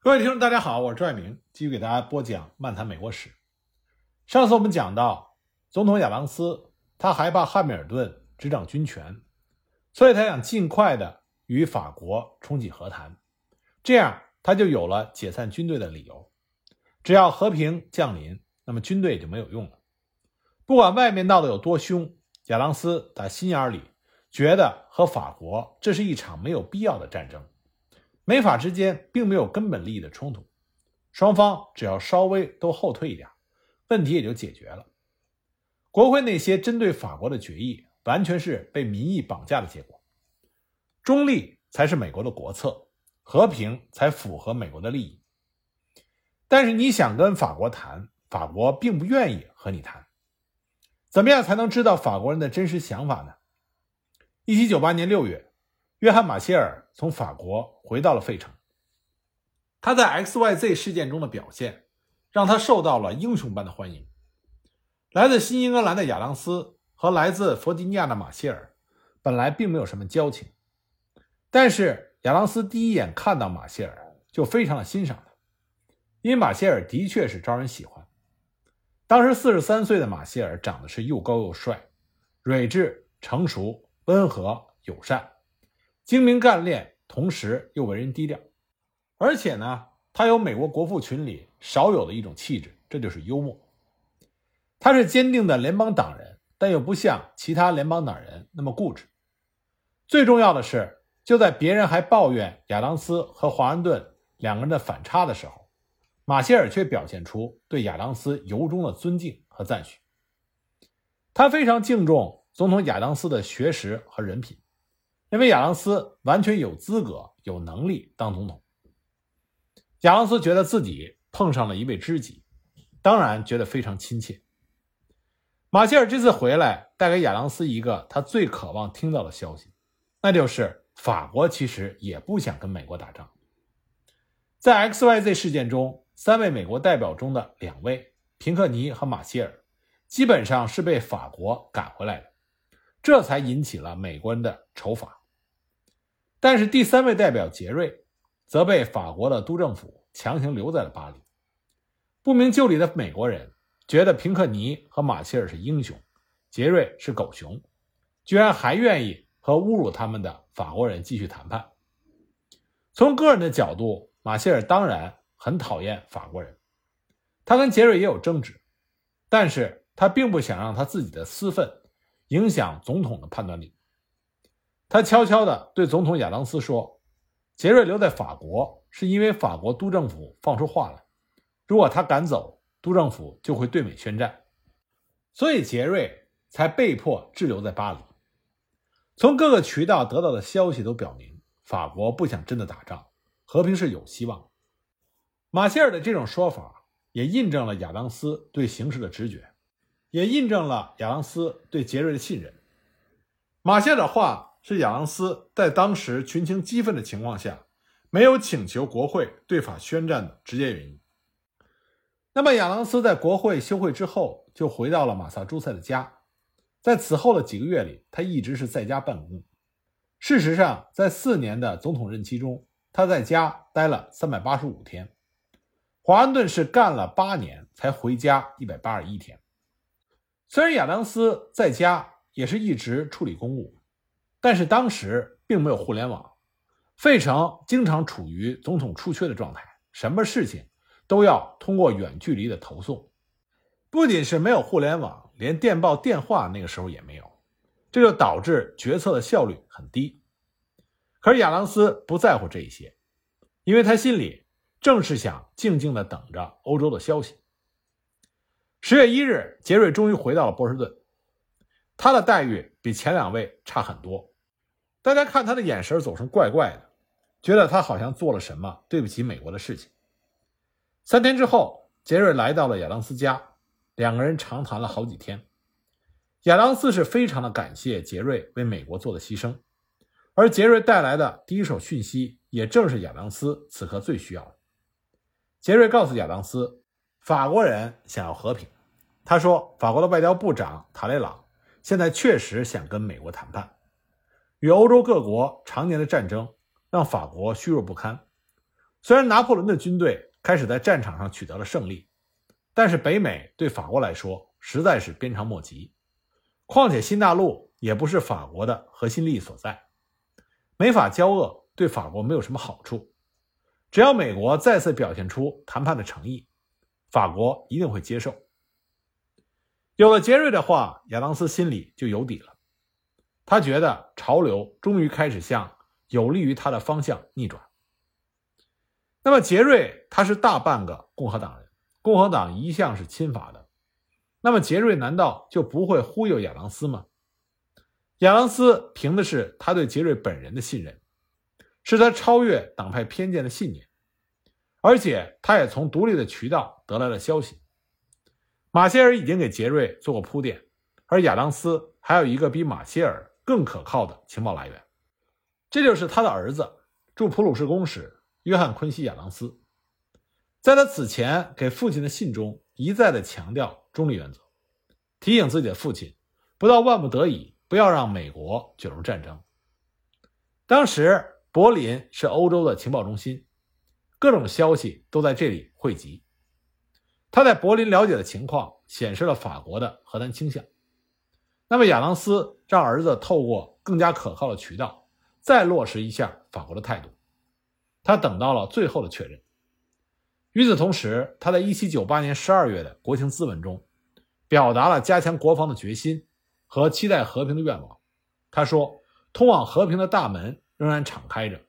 各位听众，大家好，我是朱爱明，继续给大家播讲《漫谈美国史》。上次我们讲到，总统亚当斯他害怕汉密尔顿执掌军权，所以他想尽快的与法国重启和谈，这样他就有了解散军队的理由。只要和平降临，那么军队就没有用了。不管外面闹得有多凶，亚当斯打心眼里觉得和法国这是一场没有必要的战争。美法之间并没有根本利益的冲突，双方只要稍微都后退一点，问题也就解决了。国会那些针对法国的决议，完全是被民意绑架的结果。中立才是美国的国策，和平才符合美国的利益。但是你想跟法国谈，法国并不愿意和你谈。怎么样才能知道法国人的真实想法呢？一七九八年六月。约翰·马歇尔从法国回到了费城。他在 X Y Z 事件中的表现，让他受到了英雄般的欢迎。来自新英格兰的亚当斯和来自弗吉尼亚的马歇尔本来并没有什么交情，但是亚当斯第一眼看到马歇尔就非常的欣赏他，因为马歇尔的确是招人喜欢。当时四十三岁的马歇尔长得是又高又帅，睿智、成熟、温和、友善。精明干练，同时又为人低调，而且呢，他有美国国父群里少有的一种气质，这就是幽默。他是坚定的联邦党人，但又不像其他联邦党人那么固执。最重要的是，就在别人还抱怨亚当斯和华盛顿两个人的反差的时候，马歇尔却表现出对亚当斯由衷的尊敬和赞许。他非常敬重总统亚当斯的学识和人品。认为亚当斯完全有资格、有能力当总统。亚当斯觉得自己碰上了一位知己，当然觉得非常亲切。马歇尔这次回来，带给亚当斯一个他最渴望听到的消息，那就是法国其实也不想跟美国打仗。在 X Y Z 事件中，三位美国代表中的两位平克尼和马歇尔，基本上是被法国赶回来的，这才引起了美国人的仇法。但是第三位代表杰瑞，则被法国的督政府强行留在了巴黎。不明就里的美国人觉得平克尼和马歇尔是英雄，杰瑞是狗熊，居然还愿意和侮辱他们的法国人继续谈判。从个人的角度，马歇尔当然很讨厌法国人，他跟杰瑞也有争执，但是他并不想让他自己的私愤影响总统的判断力。他悄悄地对总统亚当斯说：“杰瑞留在法国是因为法国督政府放出话来，如果他赶走，督政府就会对美宣战，所以杰瑞才被迫滞留在巴黎。”从各个渠道得到的消息都表明，法国不想真的打仗，和平是有希望。马歇尔的这种说法也印证了亚当斯对形势的直觉，也印证了亚当斯对杰瑞的信任。马歇尔的话。是亚当斯在当时群情激愤的情况下，没有请求国会对法宣战的直接原因。那么，亚当斯在国会休会之后，就回到了马萨诸塞的家。在此后的几个月里，他一直是在家办公。事实上，在四年的总统任期中，他在家待了三百八十五天。华盛顿是干了八年才回家一百八十一天。虽然亚当斯在家也是一直处理公务。但是当时并没有互联网，费城经常处于总统出缺的状态，什么事情都要通过远距离的投送。不仅是没有互联网，连电报、电话那个时候也没有，这就导致决策的效率很低。可是亚当斯不在乎这一些，因为他心里正是想静静地等着欧洲的消息。十月一日，杰瑞终于回到了波士顿，他的待遇比前两位差很多。大家看他的眼神总是怪怪的，觉得他好像做了什么对不起美国的事情。三天之后，杰瑞来到了亚当斯家，两个人长谈了好几天。亚当斯是非常的感谢杰瑞为美国做的牺牲，而杰瑞带来的第一手讯息也正是亚当斯此刻最需要的。杰瑞告诉亚当斯，法国人想要和平。他说，法国的外交部长塔雷朗现在确实想跟美国谈判。与欧洲各国常年的战争让法国虚弱不堪，虽然拿破仑的军队开始在战场上取得了胜利，但是北美对法国来说实在是鞭长莫及。况且新大陆也不是法国的核心利益所在，美法交恶对法国没有什么好处。只要美国再次表现出谈判的诚意，法国一定会接受。有了杰瑞的话，亚当斯心里就有底了。他觉得潮流终于开始向有利于他的方向逆转。那么杰瑞他是大半个共和党人，共和党一向是亲法的。那么杰瑞难道就不会忽悠亚当斯吗？亚当斯凭的是他对杰瑞本人的信任。是他超越党派偏见的信念，而且他也从独立的渠道得来了消息。马歇尔已经给杰瑞做过铺垫，而亚当斯还有一个比马歇尔更可靠的情报来源，这就是他的儿子驻普鲁士公使约翰·昆西·亚当斯。在他此前给父亲的信中，一再的强调中立原则，提醒自己的父亲，不到万不得已，不要让美国卷入战争。当时。柏林是欧洲的情报中心，各种消息都在这里汇集。他在柏林了解的情况显示了法国的核弹倾向。那么亚当斯让儿子透过更加可靠的渠道再落实一下法国的态度。他等到了最后的确认。与此同时，他在1798年12月的国情咨文中，表达了加强国防的决心和期待和平的愿望。他说：“通往和平的大门。”仍然敞开着，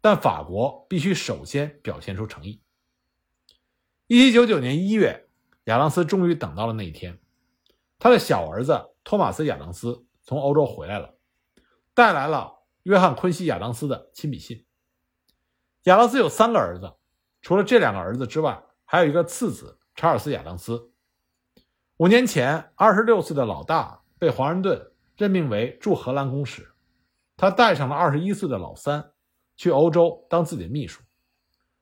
但法国必须首先表现出诚意。一七九九年一月，亚当斯终于等到了那一天，他的小儿子托马斯·亚当斯从欧洲回来了，带来了约翰·昆西·亚当斯的亲笔信。亚当斯有三个儿子，除了这两个儿子之外，还有一个次子查尔斯·亚当斯。五年前，二十六岁的老大被华盛顿任命为驻荷兰公使。他带上了二十一岁的老三，去欧洲当自己的秘书。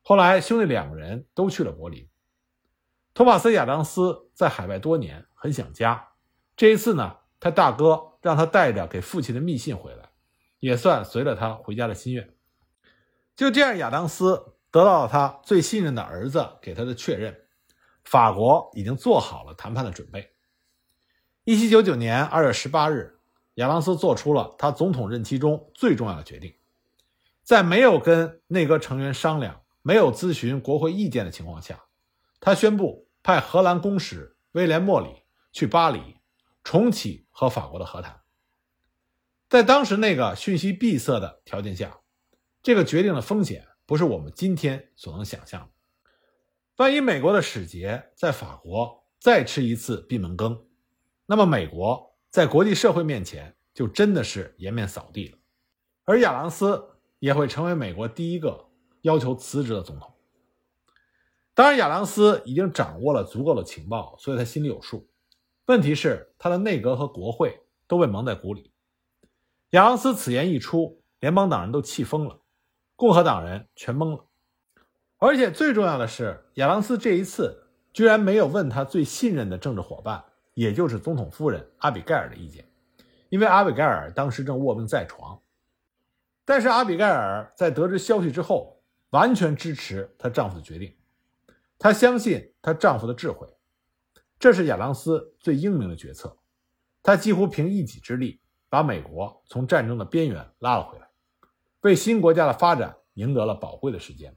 后来，兄弟两个人都去了柏林。托马斯·亚当斯在海外多年，很想家。这一次呢，他大哥让他带着给父亲的密信回来，也算随了他回家的心愿。就这样，亚当斯得到了他最信任的儿子给他的确认：法国已经做好了谈判的准备。一七九九年二月十八日。亚当斯做出了他总统任期中最重要的决定，在没有跟内阁成员商量、没有咨询国会意见的情况下，他宣布派荷兰公使威廉·莫里去巴黎，重启和法国的和谈。在当时那个讯息闭塞的条件下，这个决定的风险不是我们今天所能想象的。万一美国的使节在法国再吃一次闭门羹，那么美国。在国际社会面前，就真的是颜面扫地了，而亚当斯也会成为美国第一个要求辞职的总统。当然，亚当斯已经掌握了足够的情报，所以他心里有数。问题是，他的内阁和国会都被蒙在鼓里。亚当斯此言一出，联邦党人都气疯了，共和党人全懵了。而且最重要的是，亚当斯这一次居然没有问他最信任的政治伙伴。也就是总统夫人阿比盖尔的意见，因为阿比盖尔当时正卧病在床。但是阿比盖尔在得知消息之后，完全支持她丈夫的决定。她相信她丈夫的智慧，这是亚当斯最英明的决策。他几乎凭一己之力把美国从战争的边缘拉了回来，为新国家的发展赢得了宝贵的时间。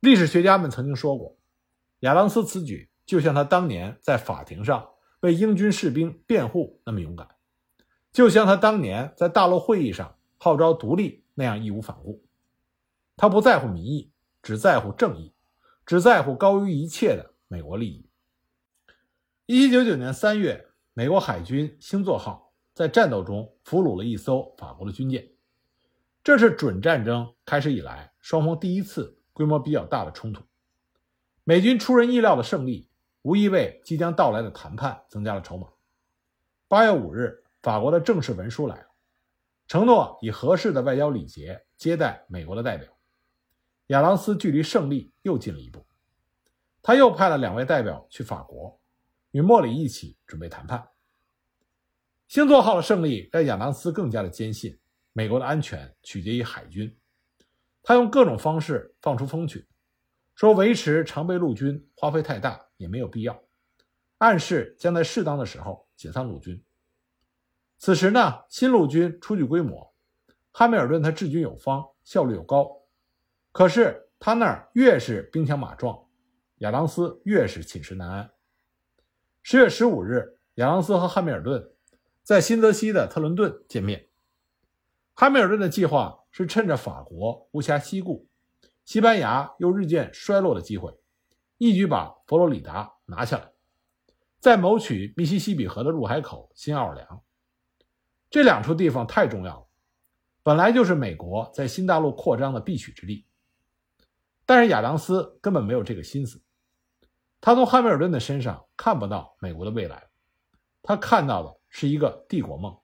历史学家们曾经说过，亚当斯此举。就像他当年在法庭上为英军士兵辩护那么勇敢，就像他当年在大陆会议上号召独立那样义无反顾。他不在乎民意，只在乎正义，只在乎高于一切的美国利益。一七九九年三月，美国海军星座号在战斗中俘虏了一艘法国的军舰，这是准战争开始以来双方第一次规模比较大的冲突。美军出人意料的胜利。无疑为即将到来的谈判增加了筹码。八月五日，法国的正式文书来了，承诺以合适的外交礼节接待美国的代表。亚当斯距离胜利又近了一步，他又派了两位代表去法国，与莫里一起准备谈判。星座号的胜利让亚当斯更加的坚信，美国的安全取决于海军。他用各种方式放出风去，说维持常备陆军花费太大，也没有必要，暗示将在适当的时候解散陆军。此时呢，新陆军初具规模，汉密尔顿他治军有方，效率又高，可是他那儿越是兵强马壮，亚当斯越是寝食难安。十月十五日，亚当斯和汉密尔顿在新泽西的特伦顿见面。汉密尔顿的计划是趁着法国无暇西顾，西班牙又日渐衰落的机会，一举把佛罗里达拿下来，再谋取密西西比河的入海口新奥尔良。这两处地方太重要了，本来就是美国在新大陆扩张的必取之地。但是亚当斯根本没有这个心思，他从汉密尔顿的身上看不到美国的未来，他看到的是一个帝国梦。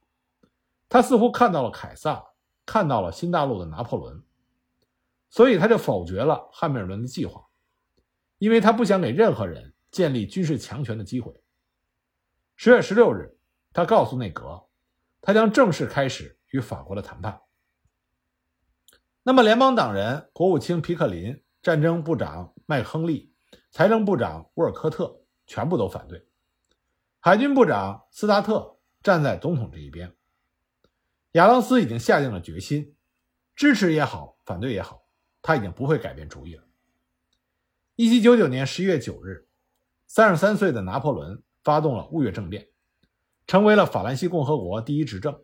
他似乎看到了凯撒，看到了新大陆的拿破仑，所以他就否决了汉密尔顿的计划，因为他不想给任何人建立军事强权的机会。十月十六日，他告诉内阁。他将正式开始与法国的谈判。那么，联邦党人国务卿皮克林、战争部长麦亨利、财政部长沃尔科特全部都反对。海军部长斯达特站在总统这一边。亚当斯已经下定了决心，支持也好，反对也好，他已经不会改变主意了。一七九九年十一月九日，三十三岁的拿破仑发动了雾月政变。成为了法兰西共和国第一执政，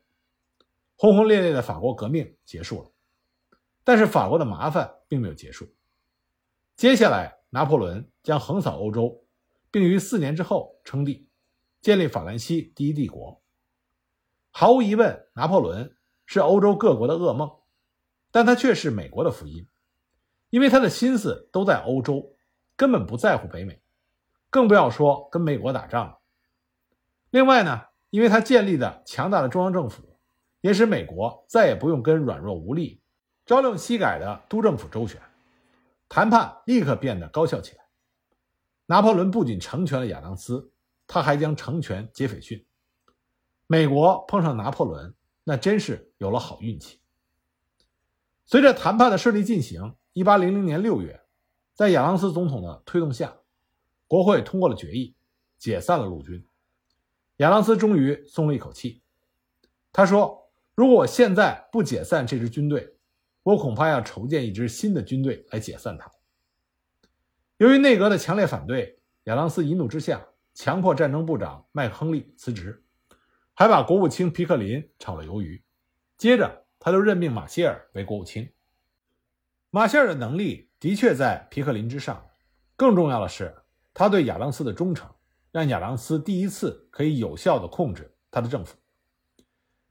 轰轰烈烈的法国革命结束了，但是法国的麻烦并没有结束。接下来，拿破仑将横扫欧洲，并于四年之后称帝，建立法兰西第一帝国。毫无疑问，拿破仑是欧洲各国的噩梦，但他却是美国的福音，因为他的心思都在欧洲，根本不在乎北美，更不要说跟美国打仗了。另外呢？因为他建立的强大的中央政府，也使美国再也不用跟软弱无力、朝令夕改的督政府周旋，谈判立刻变得高效起来。拿破仑不仅成全了亚当斯，他还将成全杰斐逊。美国碰上拿破仑，那真是有了好运气。随着谈判的顺利进行，1800年6月，在亚当斯总统的推动下，国会通过了决议，解散了陆军。亚当斯终于松了一口气。他说：“如果我现在不解散这支军队，我恐怕要筹建一支新的军队来解散它。”由于内阁的强烈反对，亚当斯一怒之下强迫战争部长麦克亨利辞职，还把国务卿皮克林炒了鱿鱼。接着，他就任命马歇尔为国务卿。马歇尔的能力的确在皮克林之上，更重要的是他对亚当斯的忠诚。让亚当斯第一次可以有效地控制他的政府。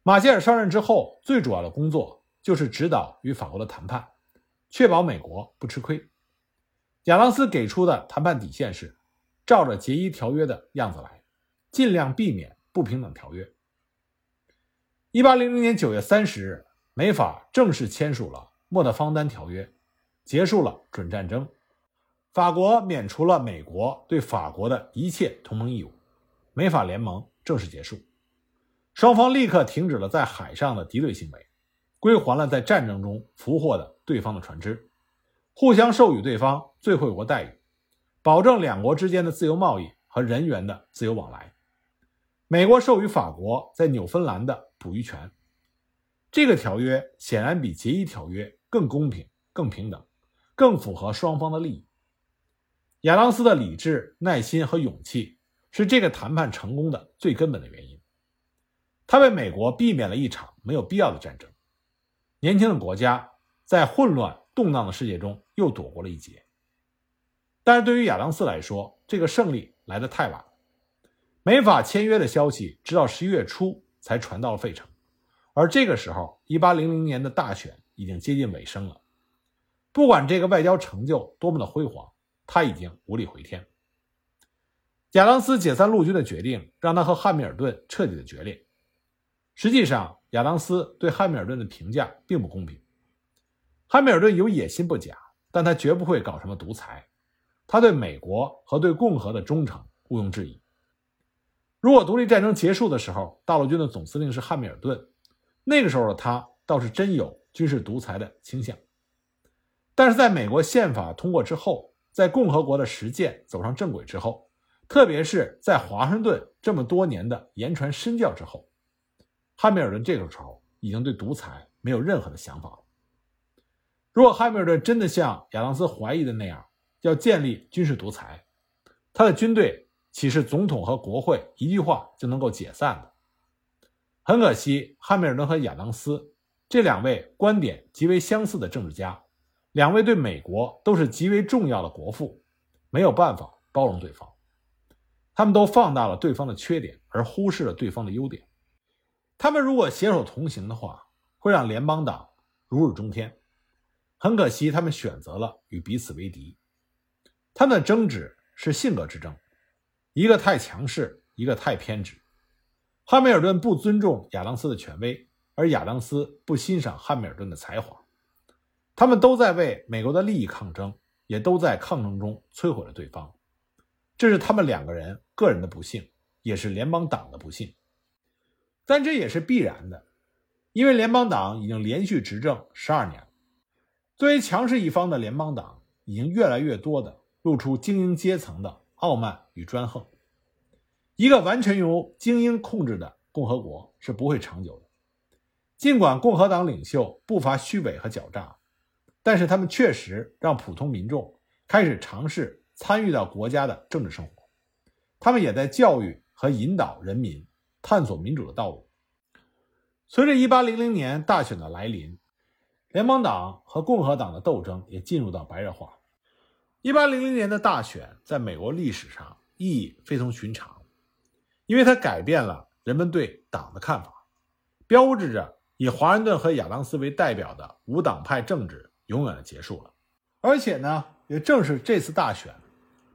马歇尔上任之后，最主要的工作就是指导与法国的谈判，确保美国不吃亏。亚当斯给出的谈判底线是，照着杰伊条约的样子来，尽量避免不平等条约。一八零零年九月三十日，美法正式签署了《莫德方丹条约》，结束了准战争。法国免除了美国对法国的一切同盟义务，美法联盟正式结束，双方立刻停止了在海上的敌对行为，归还了在战争中俘获的对方的船只，互相授予对方最惠国待遇，保证两国之间的自由贸易和人员的自由往来。美国授予法国在纽芬兰的捕鱼权。这个条约显然比《协议条约》更公平、更平等、更符合双方的利益。亚当斯的理智、耐心和勇气是这个谈判成功的最根本的原因。他为美国避免了一场没有必要的战争。年轻的国家在混乱动荡的世界中又躲过了一劫。但是对于亚当斯来说，这个胜利来得太晚没。法签约的消息直到十一月初才传到了费城，而这个时候，一八零零年的大选已经接近尾声了。不管这个外交成就多么的辉煌。他已经无力回天。亚当斯解散陆军的决定让他和汉密尔顿彻底的决裂。实际上，亚当斯对汉密尔顿的评价并不公平。汉密尔顿有野心不假，但他绝不会搞什么独裁。他对美国和对共和的忠诚毋庸置疑。如果独立战争结束的时候，大陆军的总司令是汉密尔顿，那个时候的他倒是真有军事独裁的倾向。但是在美国宪法通过之后，在共和国的实践走上正轨之后，特别是在华盛顿这么多年的言传身教之后，汉密尔顿这个时候已经对独裁没有任何的想法了。如果汉密尔顿真的像亚当斯怀疑的那样要建立军事独裁，他的军队岂是总统和国会一句话就能够解散的？很可惜，汉密尔顿和亚当斯这两位观点极为相似的政治家，两位对美国都是极为重要的国父，没有办法包容对方。他们都放大了对方的缺点，而忽视了对方的优点。他们如果携手同行的话，会让联邦党如日中天。很可惜，他们选择了与彼此为敌。他们的争执是性格之争，一个太强势，一个太偏执。汉密尔顿不尊重亚当斯的权威，而亚当斯不欣赏汉密尔顿的才华。他们都在为美国的利益抗争，也都在抗争中摧毁了对方。这是他们两个人个人的不幸，也是联邦党的不幸。但这也是必然的，因为联邦党已经连续执政十二年。作为强势一方的联邦党，已经越来越多的露出精英阶层的傲慢与专横。一个完全由精英控制的共和国是不会长久的。尽管共和党领袖不乏虚伪和狡诈，但是他们确实让普通民众开始尝试参与到国家的政治生活。他们也在教育和引导人民探索民主的道路。随着1800年大选的来临，联邦党和共和党的斗争也进入到白热化。1800年的大选在美国历史上意义非同寻常。因为它改变了人们对党的看法，标志着以华盛顿和亚当斯为代表的无党派政治永远的结束了。而且呢，也正是这次大选，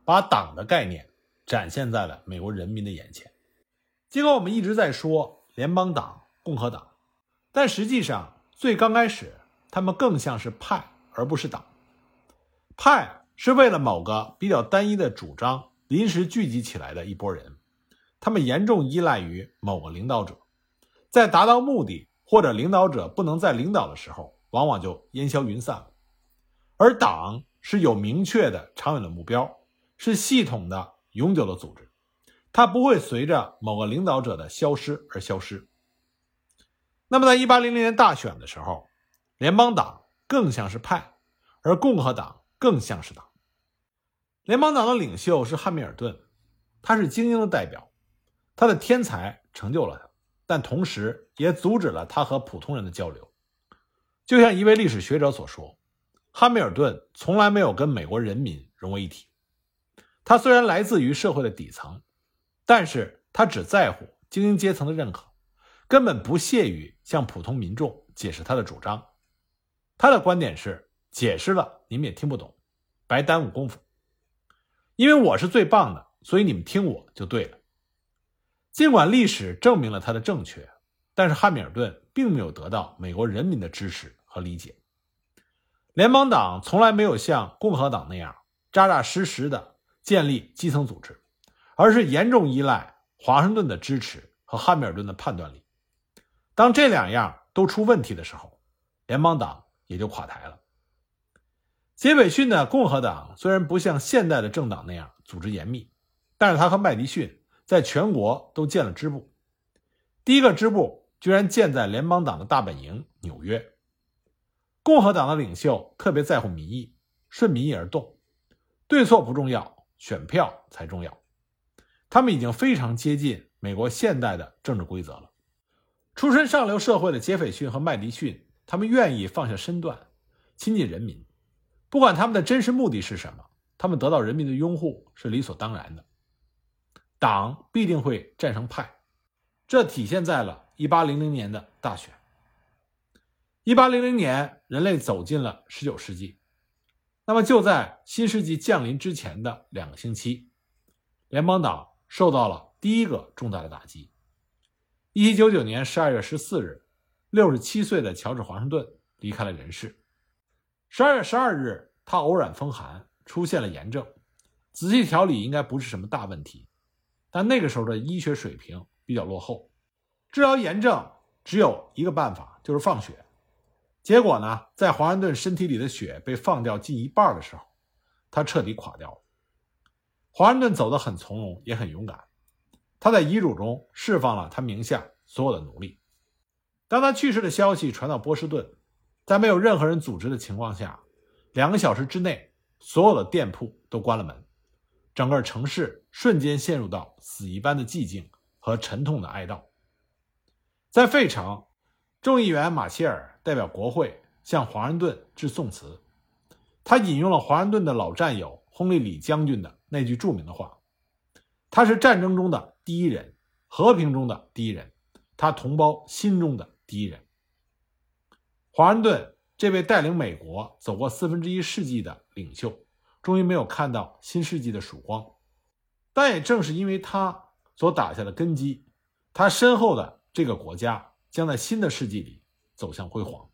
把党的概念展现在了美国人民的眼前。尽管我们一直在说联邦党、共和党，但实际上最刚开始，他们更像是派而不是党。派是为了某个比较单一的主张临时聚集起来的一拨人。他们严重依赖于某个领导者，在达到目的或者领导者不能再领导的时候，往往就烟消云散了。而党是有明确的长远的目标，是系统的、永久的组织，它不会随着某个领导者的消失而消失。那么，在1800年大选的时候，联邦党更像是派，而共和党更像是党。联邦党的领袖是汉密尔顿，他是精英的代表。他的天才成就了他，但同时也阻止了他和普通人的交流。就像一位历史学者所说：“汉密尔顿从来没有跟美国人民融为一体。他虽然来自于社会的底层，但是他只在乎精英阶层的认可，根本不屑于向普通民众解释他的主张。他的观点是：解释了你们也听不懂，白耽误功夫。因为我是最棒的，所以你们听我就对了。”尽管历史证明了他的正确，但是汉密尔顿并没有得到美国人民的支持和理解。联邦党从来没有像共和党那样扎扎实实的建立基层组织，而是严重依赖华盛顿的支持和汉密尔顿的判断力。当这两样都出问题的时候，联邦党也就垮台了。杰斐逊的共和党虽然不像现代的政党那样组织严密，但是他和麦迪逊。在全国都建了支部，第一个支部居然建在联邦党的大本营纽约。共和党的领袖特别在乎民意，顺民意而动，对错不重要，选票才重要。他们已经非常接近美国现代的政治规则了。出身上流社会的杰斐逊和麦迪逊，他们愿意放下身段，亲近人民，不管他们的真实目的是什么，他们得到人民的拥护是理所当然的。党必定会战胜派，这体现在了1800年的大选。1800年，人类走进了19世纪，那么就在新世纪降临之前的两个星期，联邦党受到了第一个重大的打击。1799年12月14日，67岁的乔治·华盛顿离开了人世。12月12日，他偶染风寒，出现了炎症，仔细调理应该不是什么大问题。但那个时候的医学水平比较落后，治疗炎症只有一个办法，就是放血。结果呢，在华盛顿身体里的血被放掉近一半的时候，他彻底垮掉了。华盛顿走得很从容，也很勇敢。他在遗嘱中释放了他名下所有的奴隶。当他去世的消息传到波士顿，在没有任何人组织的情况下，两个小时之内，所有的店铺都关了门，整个城市瞬间陷入到死一般的寂静和沉痛的哀悼。在费城，众议员马歇尔代表国会向华盛顿致颂词，他引用了华盛顿的老战友亨利·李将军的那句著名的话：“他是战争中的第一人，和平中的第一人，他同胞心中的。”第一人，华盛顿这位带领美国走过四分之一世纪的领袖，终于没有看到新世纪的曙光。但也正是因为他所打下的根基，他身后的这个国家将在新的世纪里走向辉煌。